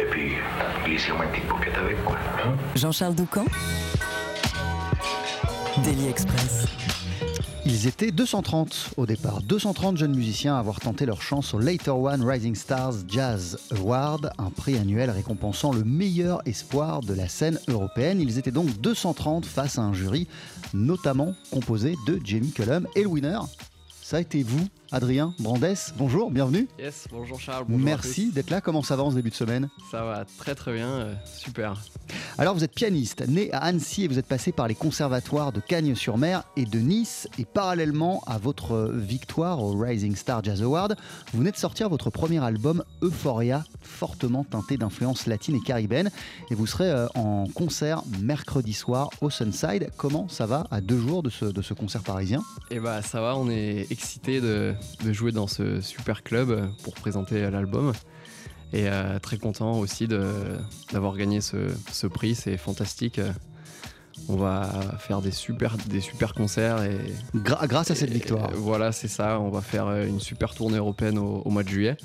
Et puis, glissez-moi une petite avec, quoi. hein. Jean-Charles Doucan. Daily Express. Ils étaient 230 au départ, 230 jeunes musiciens à avoir tenté leur chance au Later One Rising Stars Jazz Award, un prix annuel récompensant le meilleur espoir de la scène européenne. Ils étaient donc 230 face à un jury notamment composé de Jamie Cullum et le winner. Ça a été vous, Adrien Brandès. Bonjour, bienvenue. Yes, bonjour Charles. Bonjour Merci d'être là. Comment ça va en ce début de semaine? Ça va très très bien, euh, super. Alors, vous êtes pianiste, né à Annecy et vous êtes passé par les conservatoires de Cagnes-sur-Mer et de Nice. Et parallèlement à votre victoire au Rising Star Jazz Award, vous venez de sortir votre premier album Euphoria, fortement teinté d'influences latines et caribéennes. Et vous serez euh, en concert mercredi soir au Sunside. Comment ça va à deux jours de ce, de ce concert parisien? Et bah ça va, on est excités de, de jouer dans ce super club pour présenter l'album. Et euh, très content aussi d'avoir gagné ce, ce prix, c'est fantastique. On va faire des super, des super concerts et Gra- Grâce à cette et, victoire. voilà, c'est ça. On va faire euh, une super tournée européenne au, au mois de juillet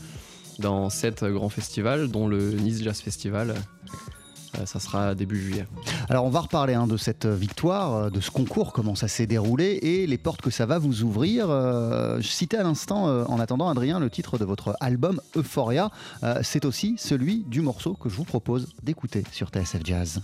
dans sept grands festivals, dont le Nice Jazz Festival. Euh, ça sera début juillet. Alors on va reparler hein, de cette victoire, euh, de ce concours, comment ça s'est déroulé et les portes que ça va vous ouvrir. Euh, je citais à l'instant, euh, en attendant Adrien, le titre de votre album Euphoria. Euh, C'est aussi celui du morceau que je vous propose d'écouter sur TSF Jazz.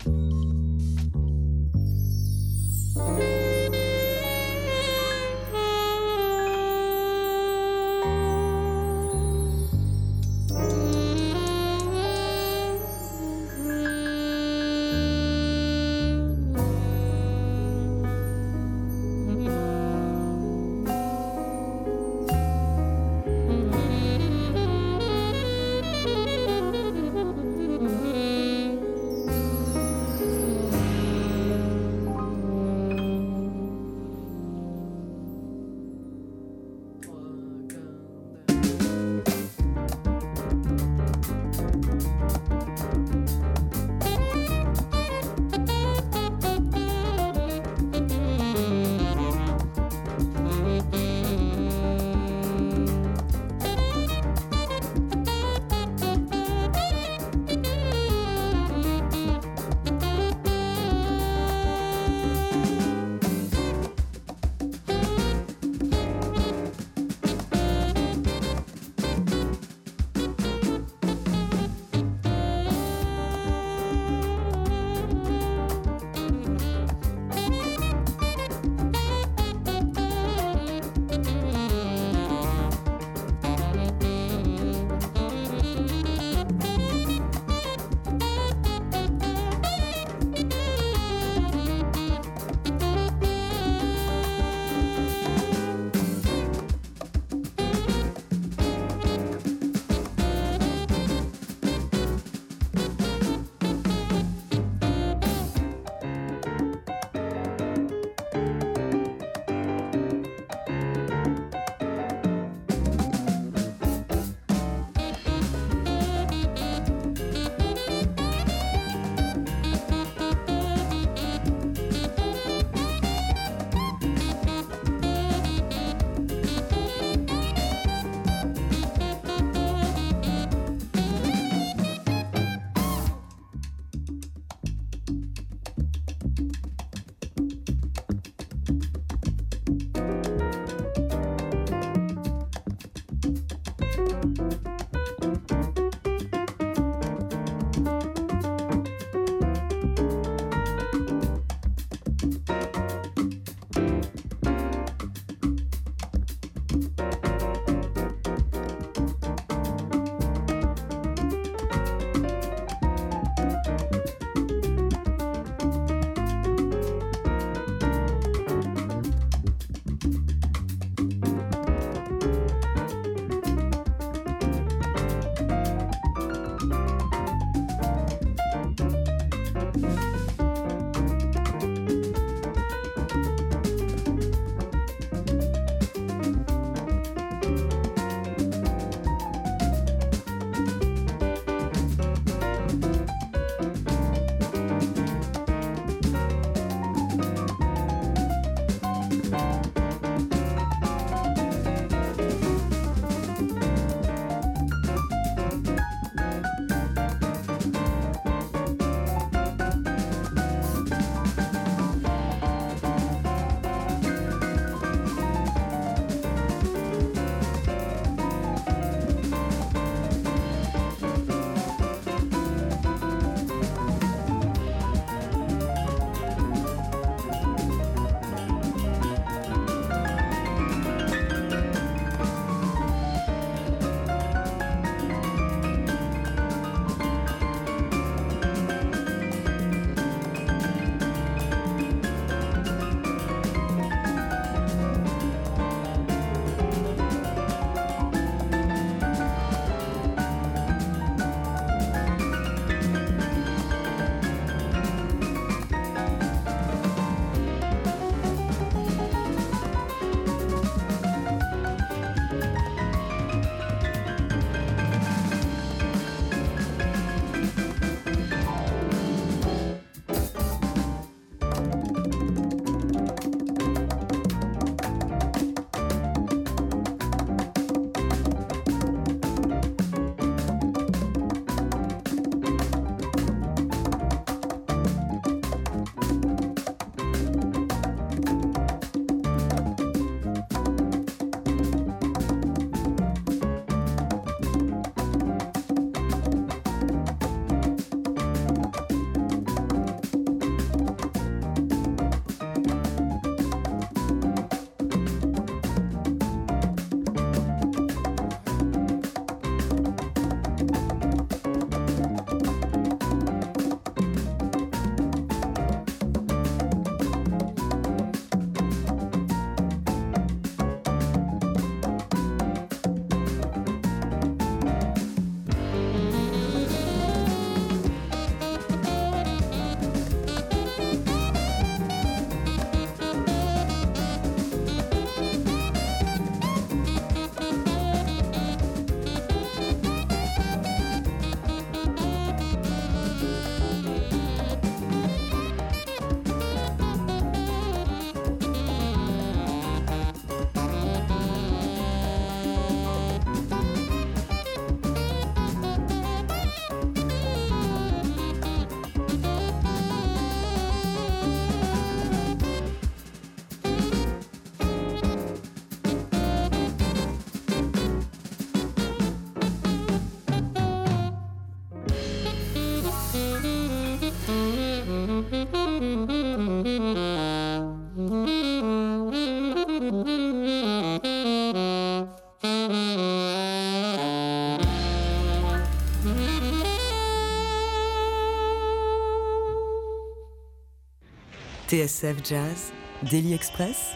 TSF Jazz, Daily Express,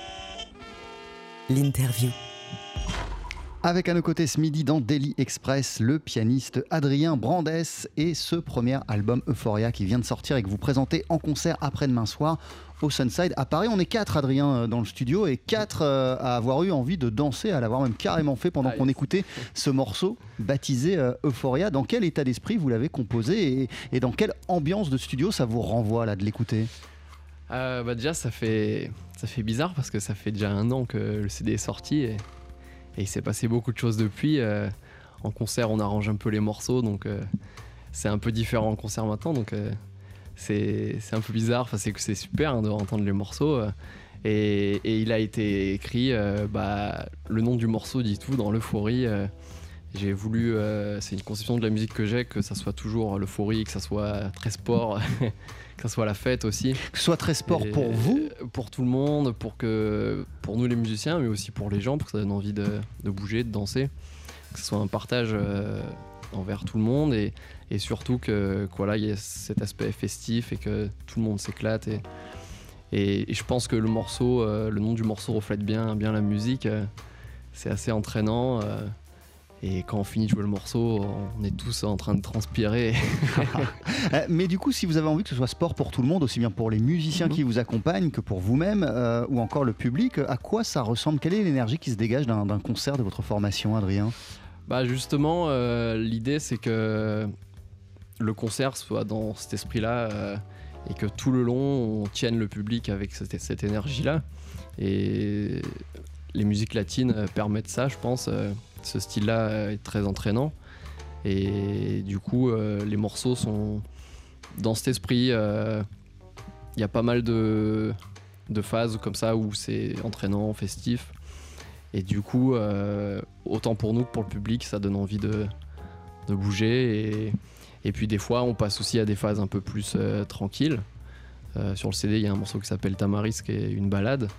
l'interview. Avec à nos côtés ce midi dans Daily Express, le pianiste Adrien Brandès et ce premier album Euphoria qui vient de sortir et que vous présentez en concert après-demain soir au Sunside à Paris. On est quatre, Adrien, euh, dans le studio et quatre euh, à avoir eu envie de danser, à l'avoir même carrément fait pendant Ah, qu'on yes. écoutait ce morceau baptisé euh, Euphoria. Dans quel état d'esprit vous l'avez composé et, et dans quelle ambiance de studio ça vous renvoie là de l'écouter? Euh, bah déjà, ça fait, ça fait bizarre parce que ça fait déjà un an que le CD est sorti et, il s'est passé beaucoup de choses depuis. Euh, en concert, on arrange un peu les morceaux, donc euh, c'est un peu différent en concert maintenant. Donc c'est un peu bizarre. Enfin, c'est que c'est super hein, de entendre les morceaux. et, il a été écrit, bah, le nom du morceau dit tout dans l'euphorie. j'ai voulu, c'est une conception de la musique que j'ai, que ça soit toujours l'euphorie, que ça soit très sport, que ça soit la fête aussi. Que ce soit très sport Et- pour vous Pour tout le monde, pour, que, pour nous les musiciens, mais aussi pour les gens, pour que ça donne envie de, de bouger, de danser. Que ce soit un partage euh, envers tout le monde et, et surtout que que voilà, il y ait cet aspect festif et que tout le monde s'éclate. Et, et, et je pense que le morceau, euh, le nom du morceau reflète bien, bien la musique. euh, c'est assez entraînant. Euh, et quand on finit de jouer le morceau, on est tous en train de transpirer. Euh, Mais du coup, si vous avez envie que ce soit sport pour tout le monde, aussi bien pour les musiciens Mhm. qui vous accompagnent que pour vous-même euh, ou encore le public, à quoi ça ressemble? Quelle est l'énergie qui se dégage d'un concert de votre formation, Adrien? Bah justement, euh, l'idée c'est que le concert soit dans cet esprit-là euh, et que tout le long on tienne le public avec cette, cette énergie-là. Et les musiques latines euh, permettent ça, je pense. Ce style-là euh, est très entraînant. Et du coup, euh, les morceaux sont dans cet esprit. euh, Il y a pas mal de, phases comme ça où c'est entraînant, festif. Et du coup, autant pour nous que pour le public, ça donne envie de, bouger. Et, et puis des fois, on passe aussi à des phases un peu plus tranquilles. Sur le CD, il y a un morceau qui s'appelle Tamaris, qui est une balade.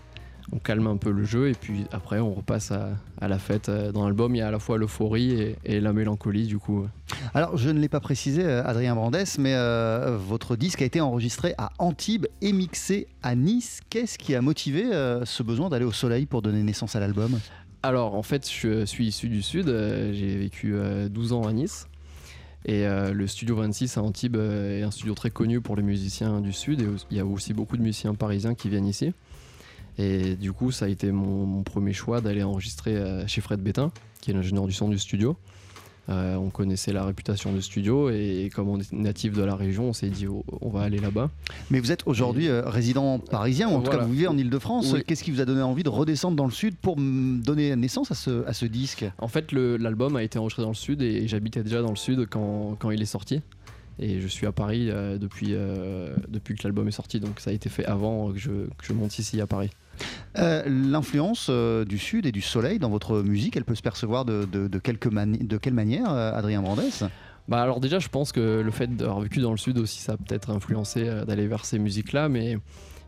On calme un peu le jeu et puis après, on repasse à, à la fête. Euh, Dans l'album, il y a à la fois l'euphorie et, et la mélancolie, du coup. Alors, je ne l'ai pas précisé, euh, Adrien Brandès, mais euh, votre disque a été enregistré à Antibes et mixé à Nice. Qu'est-ce qui a motivé euh, ce besoin d'aller au soleil pour donner naissance à l'album? Alors, en fait, je suis issu du Sud. J'ai vécu euh, 12 ans à Nice. Et euh, le studio 26 à Antibes est un studio très connu pour les musiciens du Sud. Et il y a aussi beaucoup de musiciens parisiens qui viennent ici. Et du coup, ça a été mon, mon premier choix d'aller enregistrer euh, chez Fred Bétain, qui est l'ingénieur du son du studio. Euh, on connaissait la réputation du studio et comme on est natif de la région, on s'est dit oh, on va aller là-bas. Mais vous êtes aujourd'hui euh, résident parisien, ou en tout cas vous vivez en Ile-de-France. Oui. Qu'est-ce qui vous a donné envie de redescendre dans le Sud pour donner naissance à ce, à ce disque? En fait, l'album a été enregistré dans le sud et j'habitais déjà dans le sud quand, quand il est sorti. Et je suis à Paris euh, depuis, depuis que l'album est sorti, donc ça a été fait avant que je, que je monte ici à Paris. Euh, L'influence euh, du Sud et du soleil dans votre musique, elle peut se percevoir de, de, de quelle manière, euh, Adrien Brandès? Bah alors déjà, je pense que le fait d'avoir vécu dans le sud aussi, ça a peut-être influencé d'aller vers ces musiques-là, mais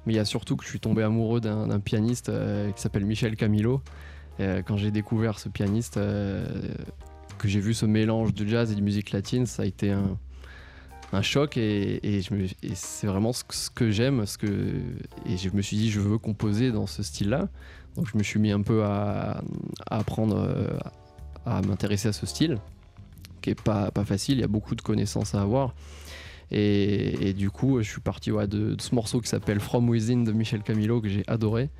mais il y a surtout que je suis tombé amoureux d'un pianiste qui s'appelle Michel Camilo. Quand j'ai découvert ce pianiste, que j'ai vu ce mélange de jazz et de musique latine, ça a été un, un choc et, c'est vraiment ce que, j'aime. Ce que, et je me suis dit, je veux composer dans ce style-là. Donc je me suis mis un peu à, apprendre euh, à m'intéresser à ce style qui est pas, facile, il y a beaucoup de connaissances à avoir. Et, du coup, je suis parti de, ce morceau qui s'appelle From Within de Michel Camilo que j'ai adoré.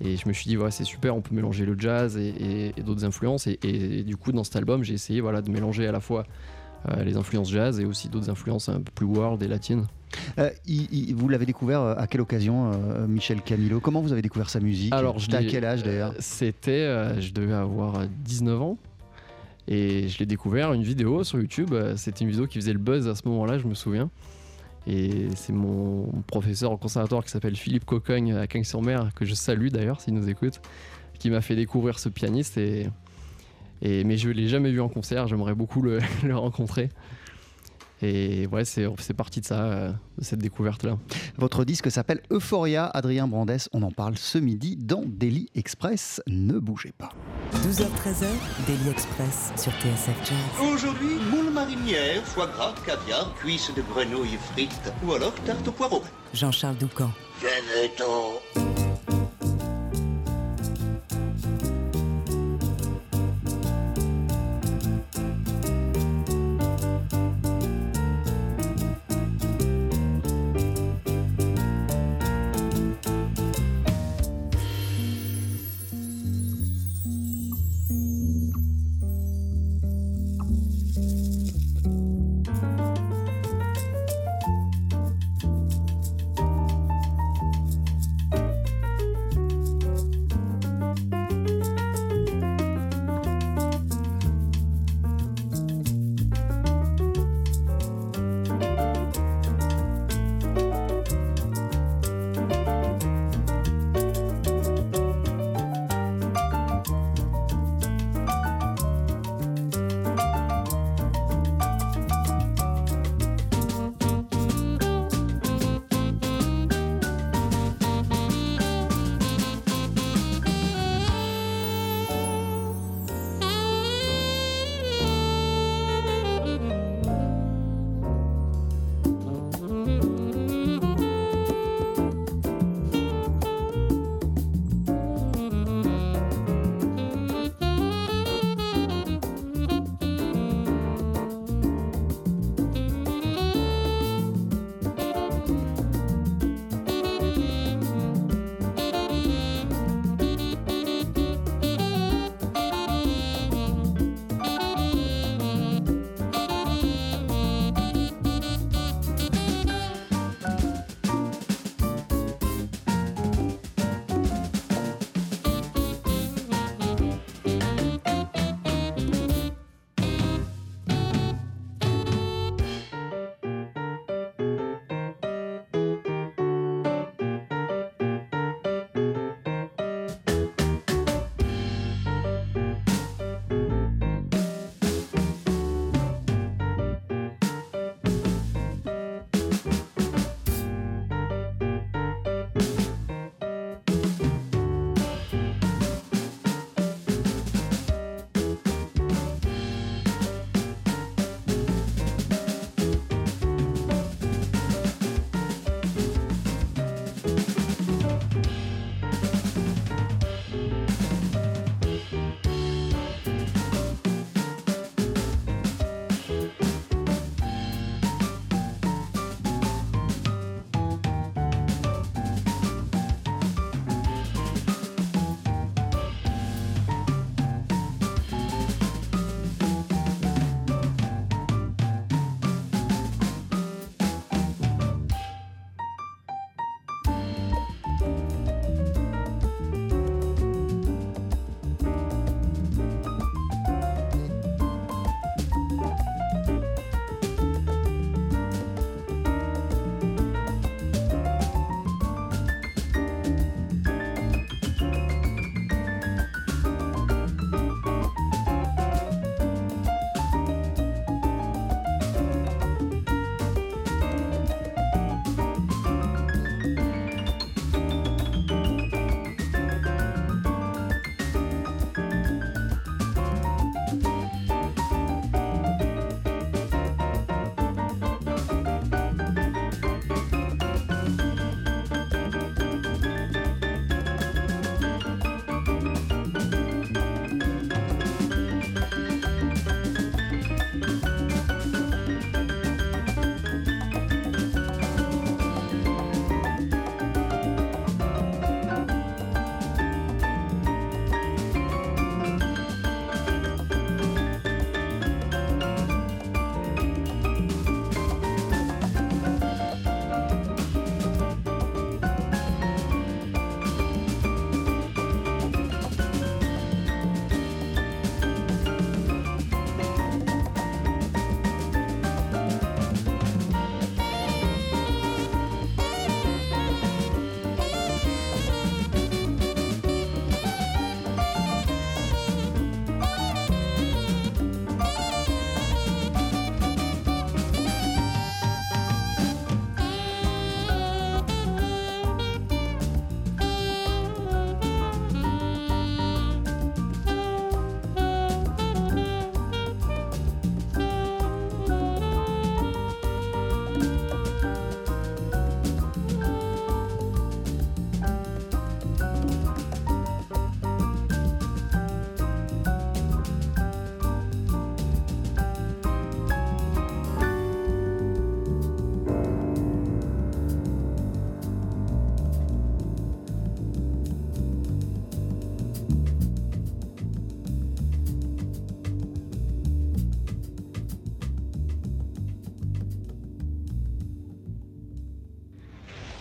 Et je me suis dit, c'est super, on peut mélanger le jazz et, d'autres influences. Et, du coup, dans cet album, j'ai essayé de mélanger à la fois les influences jazz et aussi d'autres influences un peu plus world et latines. Euh, il- il- Vous l'avez découvert euh, à quelle occasion, euh, Michel Camilo Comment vous avez découvert sa musique? Alors, je C'était à quel âge d'ailleurs? Euh, C'était, euh, je devais avoir 19 ans. Et je l'ai découvert, une vidéo sur YouTube. euh, C'était une vidéo qui faisait le buzz à ce moment-là, je me souviens. Et c'est mon professeur au conservatoire qui s'appelle Philippe Cocogne à Cagnes-sur-Mer, que je salue d'ailleurs s'il nous écoute, qui m'a fait découvrir ce pianiste. Et, et, mais je ne l'ai jamais vu en concert, j'aimerais beaucoup le, le rencontrer. Et ouais, c'est c'est parti de ça, euh, de cette découverte-là. Votre disque s'appelle Euphoria, Adrien Brandès. On en parle ce midi dans Daily Express. Ne bougez pas. 12h-13h, Daily Express sur TSF Jazz. Aujourd'hui, moule marinière, foie gras, caviar, cuisses de grenouille frites ou alors tarte au poireau. Jean-Charles Doucan. Venez-t'en.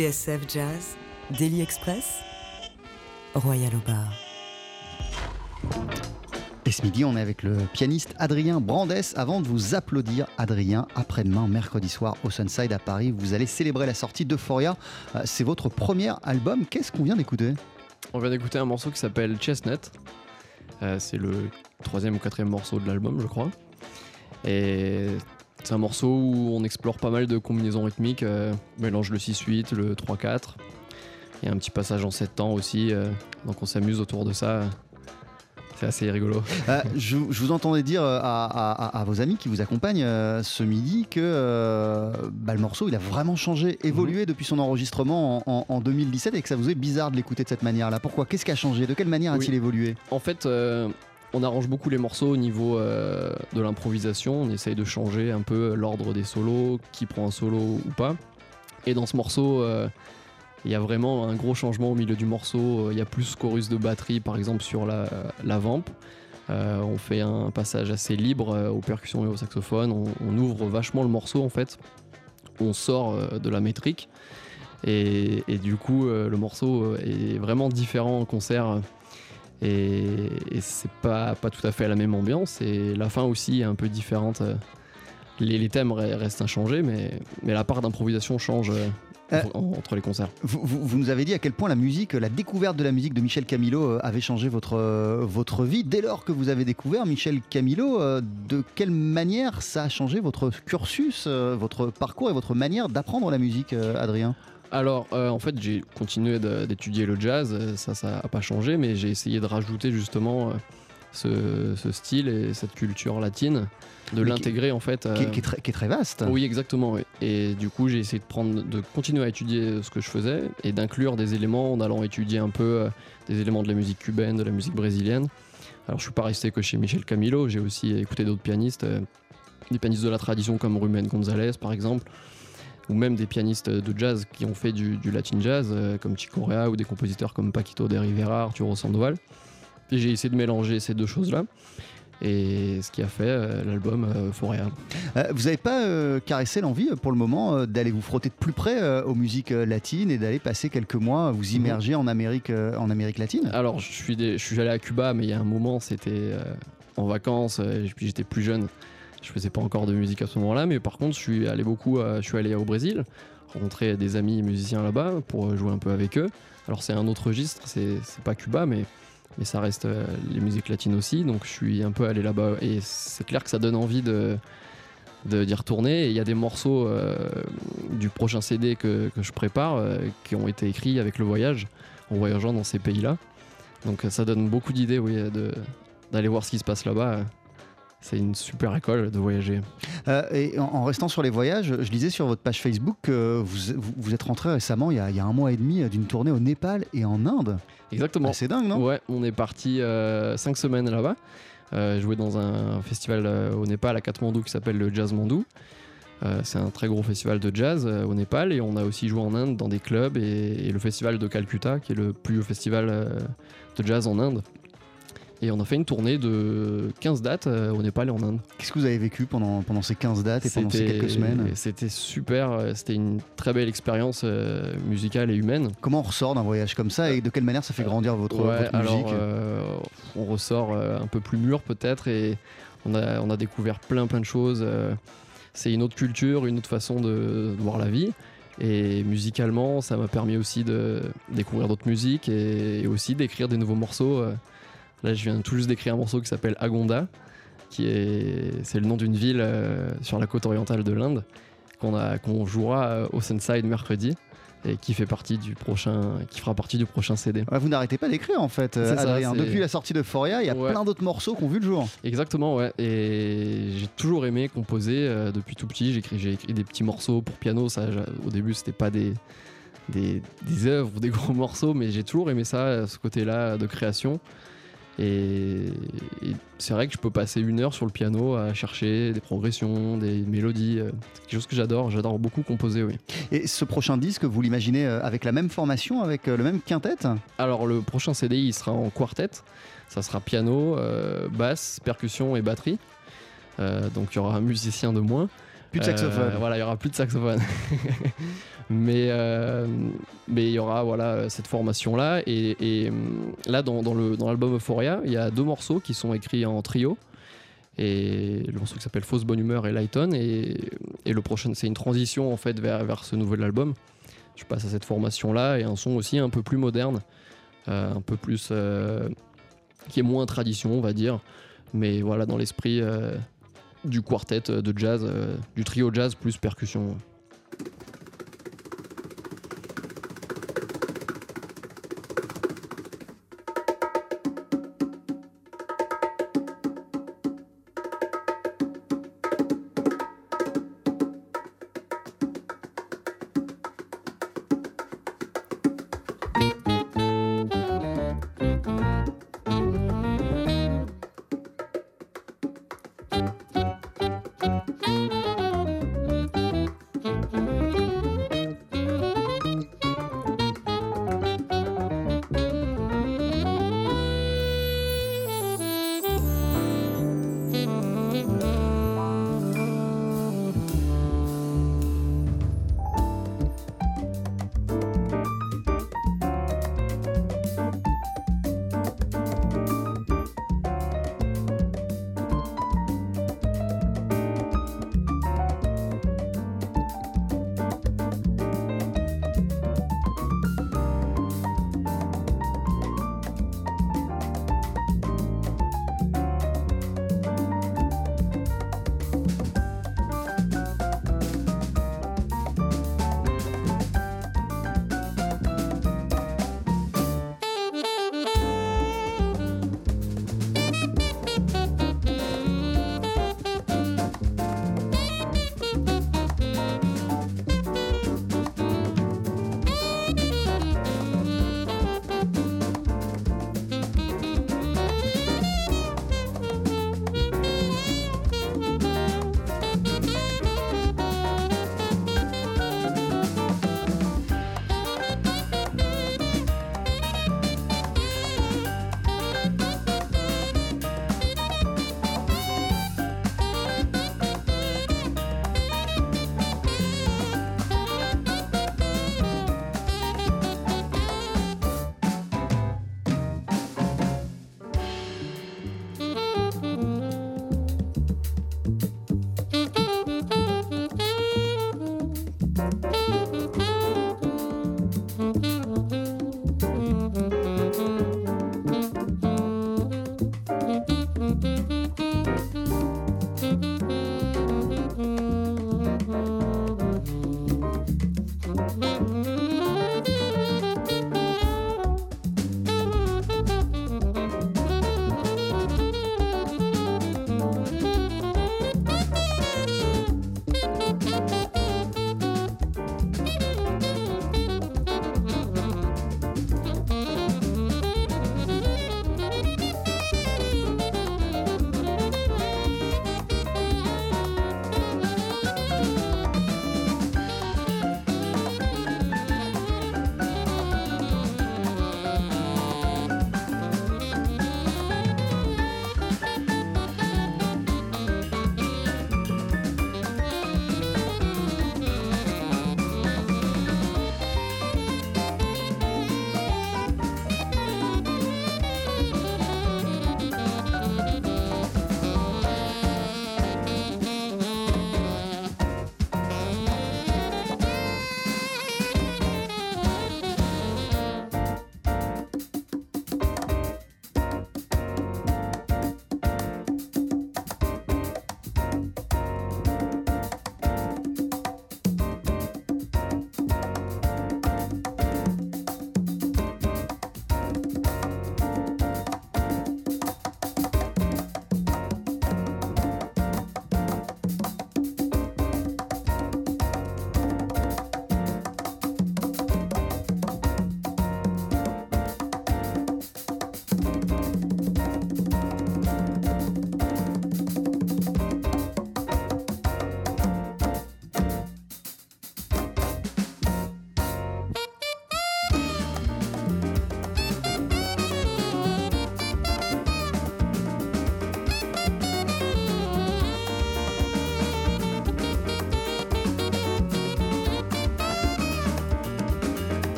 TSF Jazz, Daily Express, Royal au bar. Et ce midi, on est avec le pianiste Adrien Brandès. Avant de vous applaudir, Adrien, après-demain, mercredi soir, au Sunside à Paris, vous allez célébrer la sortie d'Euphoria. Euh, C'est votre premier album. Qu'est-ce qu'on vient d'écouter? On vient d'écouter un morceau qui s'appelle Chestnut. Euh, c'est le troisième ou quatrième morceau de l'album, je crois. Et c'est un morceau où on explore pas mal de combinaisons rythmiques. euh, on mélange le 6-8, le 3-4. Il y a un petit passage en 7 temps aussi. euh, donc on s'amuse autour de ça. C'est assez rigolo. Euh, je, je vous entendais dire euh, à, à- à vos amis qui vous accompagnent euh, ce midi que euh, bah, le morceau il a vraiment changé, évolué depuis son enregistrement en, en- en 2017 et que ça vous est bizarre de l'écouter de cette manière-là. Pourquoi? Qu'est-ce qui a changé? De quelle manière a-t-il évolué? En fait, on arrange beaucoup les morceaux au niveau euh, de l'improvisation. On essaye de changer un peu l'ordre des solos, qui prend un solo ou pas. Et dans ce morceau, euh, il y a vraiment un gros changement au milieu du morceau. Il y a plus chorus de batterie, par exemple, sur la, la vamp. Euh, on fait un passage assez libre aux percussions et au saxophone. On, ouvre vachement le morceau, en fait. On sort de la métrique. Et, et du coup, le morceau est vraiment différent en concert. Et, et c'est pas, pas tout à fait la même ambiance. Et la fin aussi est un peu différente. Euh, Les, thèmes re- restent inchangés, mais, mais la part d'improvisation change euh, en- entre les concerts. vous, vous- vous nous avez dit à quel point la musique, la découverte de la musique de Michel Camilo euh, avait changé votre, euh, votre vie. Dès lors que vous avez découvert Michel Camilo, de quelle manière ça a changé votre cursus, votre parcours et votre manière d'apprendre la musique, Adrien? Alors, euh, en fait, j'ai continué d'étudier le jazz, ça, ça a pas changé, mais j'ai essayé de rajouter justement ce, ce style et cette culture latine, de l'intégrer en fait. qui, est- euh, qui est très, qui est très vaste. Oui, exactement. oui. Et du coup, j'ai essayé de prendre, de continuer à étudier ce que je faisais et d'inclure des éléments en allant étudier un peu euh, des éléments de la musique cubaine, de la musique brésilienne. Alors, je suis pas resté que chez Michel Camilo. J'ai aussi écouté d'autres pianistes, euh, des pianistes de la tradition comme Ruben González, par exemple, ou même des pianistes de jazz qui ont fait du, du latin jazz, euh, comme Chico Rea, ou des compositeurs comme Paquito de Rivera, Arturo Sandoval. Et j'ai essayé de mélanger ces deux choses-là. Et ce qui a fait euh, l'album euh, Euphoria. Euh, vous n'avez pas caressé l'envie pour le moment d'aller vous frotter de plus près aux musiques latines et d'aller passer quelques mois à vous immerger en Amérique, en Amérique latine? Alors, je suis, des- je suis allé à Cuba, mais il y a un moment, c'était en vacances, et puis j'étais plus jeune. Je faisais pas encore de musique à ce moment-là, mais par contre, je suis allé beaucoup, à- je suis allé au Brésil, rencontrer des amis musiciens là-bas pour jouer un peu avec eux. Alors, c'est un autre registre, c'est pas Cuba, mais, mais ça reste euh, les musiques latines aussi, donc je suis un peu allé là-bas, et c'est clair que ça donne envie de d'y retourner. Et il y a des morceaux euh, du prochain CD que, je prépare euh, qui ont été écrits avec le voyage, en voyageant dans ces pays-là. Donc ça donne beaucoup d'idées d'aller voir ce qui se passe là-bas. C'est une super école de voyager. Euh, et en, en restant sur les voyages, je lisais sur votre page Facebook que vous, êtes rentré récemment, il y, a, il y a un mois et demi, d'une tournée au Népal et en Inde. Exactement. C'est dingue, non? Ouais, on est parti euh, cinq semaines là-bas. Euh, jouer dans un festival euh, au Népal à Katmandou qui s'appelle le Jazz Mandou. C'est un très gros festival de jazz au Népal et on a aussi joué en Inde dans des clubs et, et le festival de Calcutta qui est le plus haut festival de jazz en Inde. Et on a fait une tournée de 15 dates euh, au Népal et en Inde. Qu'est-ce que vous avez vécu pendant, pendant ces 15 dates et pendant ces quelques semaines C'était super, euh, c'était une très belle expérience euh, musicale et humaine. Comment on ressort d'un voyage comme ça et de quelle manière ça fait grandir votre, Ouais, votre alors musique euh, on ressort un peu plus mûr peut-être et on a, on a découvert plein plein de choses. c'est une autre culture, une autre façon de, de voir la vie. Et musicalement, ça m'a permis aussi de découvrir d'autres musiques et aussi d'écrire des nouveaux morceaux. Là, je viens tout juste d'écrire un morceau qui s'appelle Agonda, qui est c'est le nom d'une ville euh, sur la côte orientale de l'Inde qu'on a qu'on jouera euh, au Sunside mercredi et qui fait partie du prochain qui fera partie du prochain CD. Ouais, vous n'arrêtez pas d'écrire en fait, euh, ça, Adrien. Depuis la sortie de Foria, il y a Ouais. plein d'autres morceaux qui ont vu le jour. Exactement, ouais. Et j'ai toujours aimé composer euh, depuis tout petit. J'ai écrit, j'ai écrit des petits morceaux pour piano. Ça, au début, c'était pas des, des, des œuvres ou des gros morceaux, mais j'ai toujours aimé ça, ce côté-là de création. Et, et c'est vrai que je peux passer une heure sur le piano à chercher des progressions, des mélodies. euh, C'est quelque chose que j'adore. J'adore beaucoup composer, oui. Et ce prochain disque, vous l'imaginez euh, avec la même formation, avec euh, le même quintet? Alors le prochain CD il sera en quartet, ça sera piano, euh, basse, percussion et batterie. Euh, donc il y aura un musicien de moins. Plus de saxophone. Voilà, il y aura plus de saxophone. mais euh, mais il y aura voilà cette formation là et, là dans, l'album Euphoria, il y a deux morceaux qui sont écrits en trio. Et le morceau qui s'appelle Fausse Bonne Humeur et Lighton. Et, le prochain, c'est une transition en fait vers, ce nouvel album. Je passe à cette formation là et un son aussi un peu plus moderne, euh, un peu plus. euh, qui est moins tradition, on va dire. Mais voilà, dans l'esprit du quartet de jazz, du trio jazz plus percussion.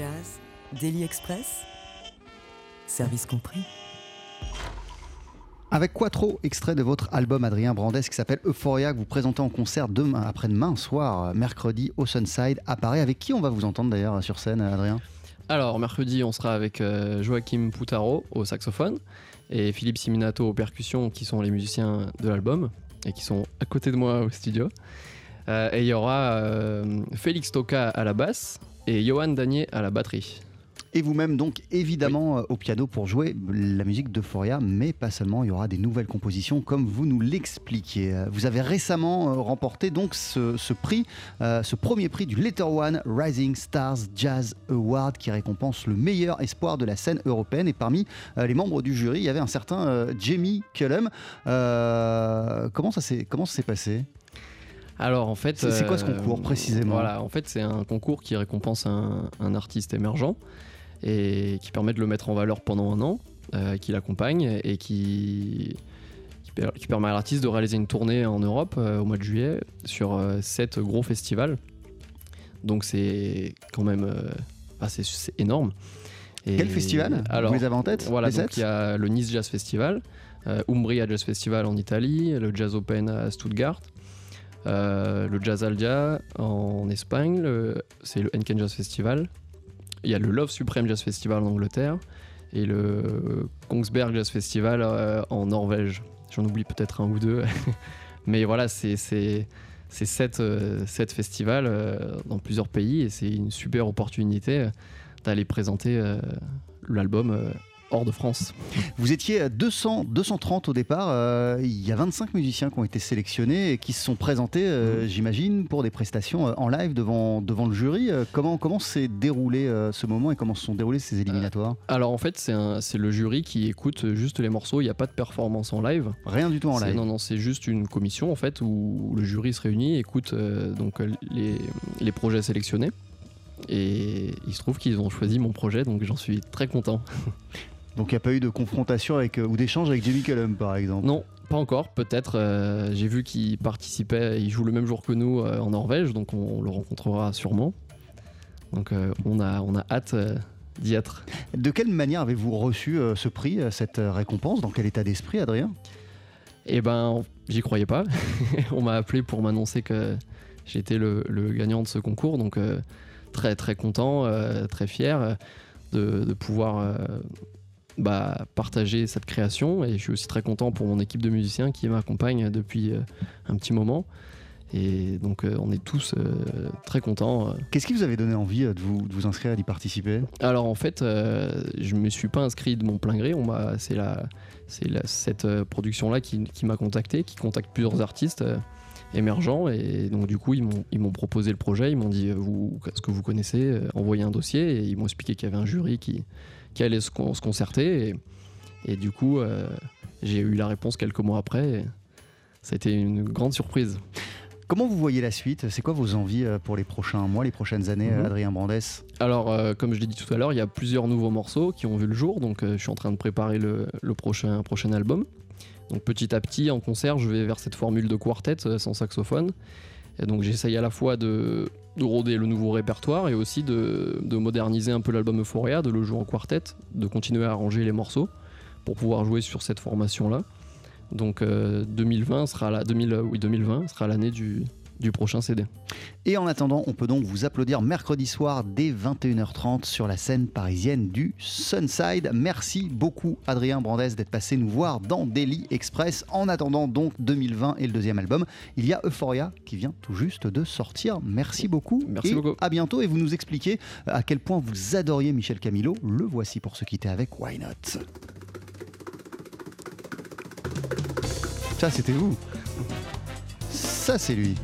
Jazz, Daily Express, service compris. Avec Quattro, extrait de votre album Adrien Brandes qui s'appelle Euphoria, que vous présentez en concert demain, après-demain soir, mercredi au Sunside à Paris. Avec qui on va vous entendre d'ailleurs sur scène, Adrien? Alors, mercredi, on sera avec euh, Joachim Poutaro au saxophone et Philippe Siminato aux percussions, qui sont les musiciens de l'album et qui sont à côté de moi au studio. Euh, et il y aura euh, Félix Toca à la basse et Johan Danier à la batterie. Et vous-même, donc, évidemment, euh, au piano pour jouer la musique d'Euphoria, mais pas seulement, il y aura des nouvelles compositions, comme vous nous l'expliquiez. Euh, Vous avez récemment euh, remporté donc ce, ce prix, euh, ce premier prix du Letter One Rising Stars Jazz Award, qui récompense le meilleur espoir de la scène européenne. Et parmi euh, les membres du jury, il y avait un certain euh, Jamie Cullum. Comment ça s'est passé? Alors en fait, C'est- quoi ce euh, concours, précisément Voilà, en fait c'est un concours qui récompense un, un artiste émergent et qui permet de le mettre en valeur pendant un an, euh, qui l'accompagne et qui, qui, per- qui permet à l'artiste de réaliser une tournée en Europe euh, au mois de juillet sur euh, sept gros festivals. Donc c'est quand même euh, c'est- énorme. Et- Quel festival? Alors, Vous les avez en tête? voilà, donc il y a le Nice Jazz Festival, Umbria Jazz Festival en Italie, le Jazz Open à Stuttgart, euh, le Jazz Aldia en Espagne, c'est le Henken Jazz Festival. Il y a le Love Supreme Jazz Festival en Angleterre et le Kongsberg Jazz Festival euh, en Norvège. J'en oublie peut-être un ou deux. Mais voilà, c'est sept, euh, sept festivals dans plusieurs pays et c'est une super opportunité d'aller présenter l'album hors de France. Vous étiez à 200, 230 au départ. euh, il y a 25 musiciens qui ont été sélectionnés et qui se sont présentés, euh, j'imagine, pour des prestations euh, en live devant, devant le jury. Comment comment s'est déroulé ce moment et comment se sont déroulés ces éliminatoires? Alors en fait, c'est le jury qui écoute juste les morceaux, il n'y a pas de performance en live. Rien du tout en live. Non, non, c'est juste une commission en fait où le jury se réunit, écoute donc les, les projets sélectionnés. Et il se trouve qu'ils ont choisi mon projet, donc j'en suis très content. Donc il n'y a pas eu de confrontation avec, euh, ou d'échange avec Jamie Cullum, par exemple. Non, pas encore, peut-être. euh, J'ai vu qu'il participait, il joue le même jour que nous euh, en Norvège, donc on, le rencontrera sûrement. Donc euh, on, a, on a hâte d'y être. De quelle manière avez-vous reçu ce prix, cette récompense? Dans quel état d'esprit, Adrien? Et ben, j'y croyais pas. on m'a appelé pour m'annoncer que j'étais le, le gagnant de ce concours, donc très très content, très fier de, de pouvoir bah, partager cette création. Et je suis aussi très content pour mon équipe de musiciens qui m'accompagne depuis euh, un petit moment. Et donc euh, on est tous euh, très contents. Qu'est-ce qui vous avait donné envie euh, de vous, de vous inscrire à d'y participer? Alors en fait, je me suis pas inscrit de mon plein gré. On m'a, c'est la, c'est la- cette production-là qui, qui m'a contacté, qui contacte plusieurs artistes émergents. Et donc du coup, ils m'ont, ils m'ont proposé le projet. Ils m'ont dit, vous, ce que vous connaissez, envoyez un dossier. Et ils m'ont expliqué qu'il y avait un jury qui, qui allait se, con- se concerter. Et, et du coup, euh, j'ai eu la réponse quelques mois après. et ça a été une grande surprise. Comment vous voyez la suite? C'est quoi vos envies euh, pour les prochains mois, les prochaines années, Mhm. Adrien Brandes Alors, euh, comme je l'ai dit tout à l'heure, il y a plusieurs nouveaux morceaux qui ont vu le jour, donc euh, je suis en train de préparer le, le prochain, prochain album. Donc petit à petit, en concert, je vais vers cette formule de quartet euh, sans saxophone. Et donc j'essaye à la fois de, de rôder le nouveau répertoire et aussi de, de moderniser un peu l'album Euphoria, de le jouer en quartet, de continuer à arranger les morceaux pour pouvoir jouer sur cette formation-là. Donc euh, 2020 sera la, 2000, euh, oui, 2020 sera l'année du, du prochain CD. Et en attendant, on peut donc vous applaudir mercredi soir dès 21h30 sur la scène parisienne du Sunside. Merci beaucoup Adrien Brandes d'être passé nous voir dans Daily Express. En attendant donc 2020 et le deuxième album, il y a Euphoria qui vient tout juste de sortir. Merci beaucoup. Merci et beaucoup. À bientôt et vous nous expliquez à quel point vous adoriez Michel Camilo. Le voici pour se quitter avec Why Not. Ça c'était vous. Ça c'est lui.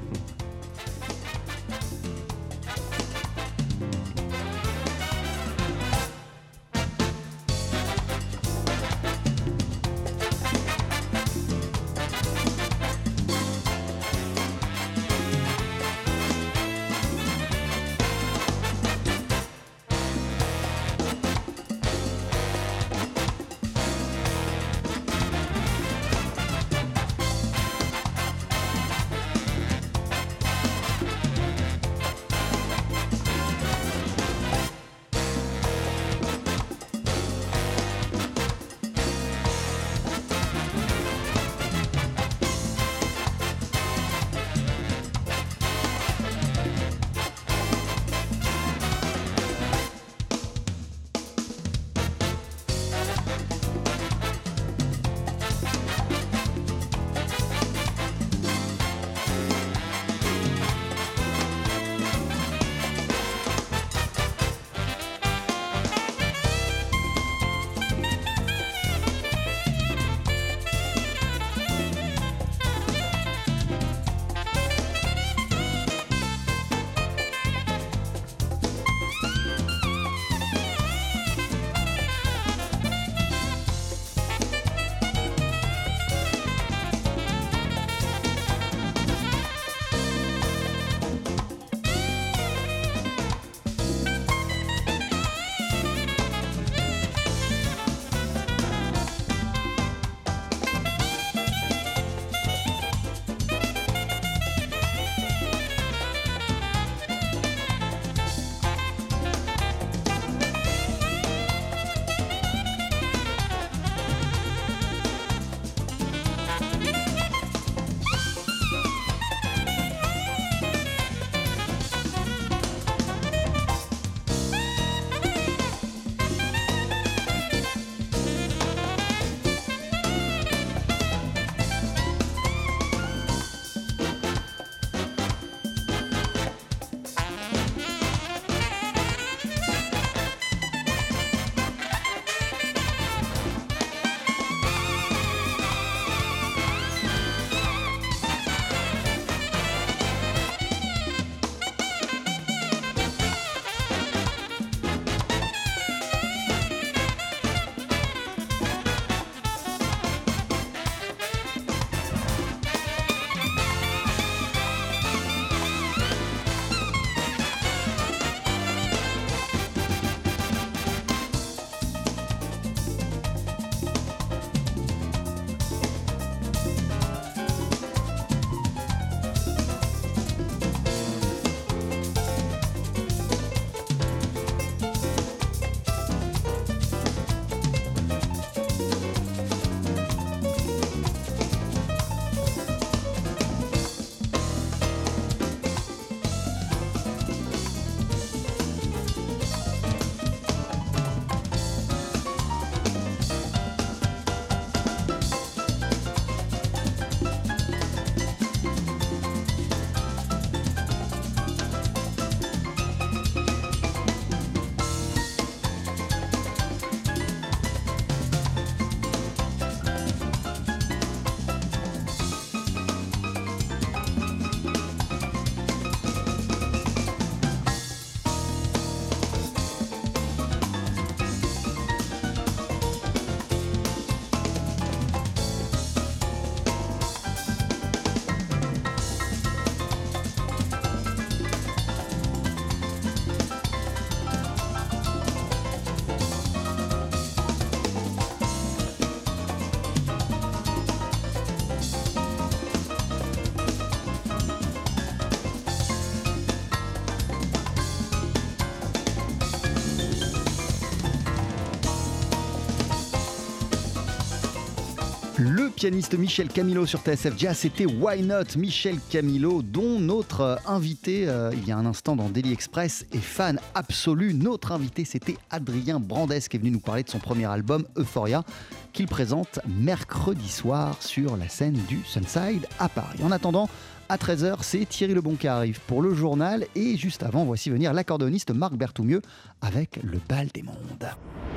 Pianiste Michel Camilo sur TSF Jazz. C'était Why Not Michel Camilo, dont notre euh, invité euh, il y a un instant dans Daily Express est fan absolu. Notre invité, c'était Adrien Brandes qui est venu nous parler de son premier album Euphoria qu'il présente mercredi soir sur la scène du Sunside à Paris. En attendant, à 13h, c'est Thierry Lebon qui arrive pour le journal. Et juste avant, voici venir l'accordoniste Marc Berthoumieux avec le bal des mondes.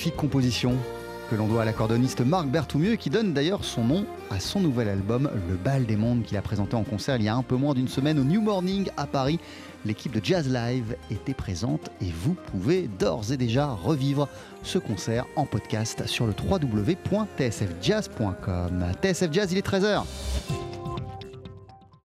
Magnifique composition que l'on doit à l'accordoniste Marc Berthoumieux qui donne d'ailleurs son nom à son nouvel album Le Bal des Mondes qu'il a présenté en concert il y a un peu moins d'une semaine au New Morning à Paris. L'équipe de Jazz Live était présente et vous pouvez d'ores et déjà revivre ce concert en podcast sur le www.tsfjazz.com. TSF Jazz, il est 13h.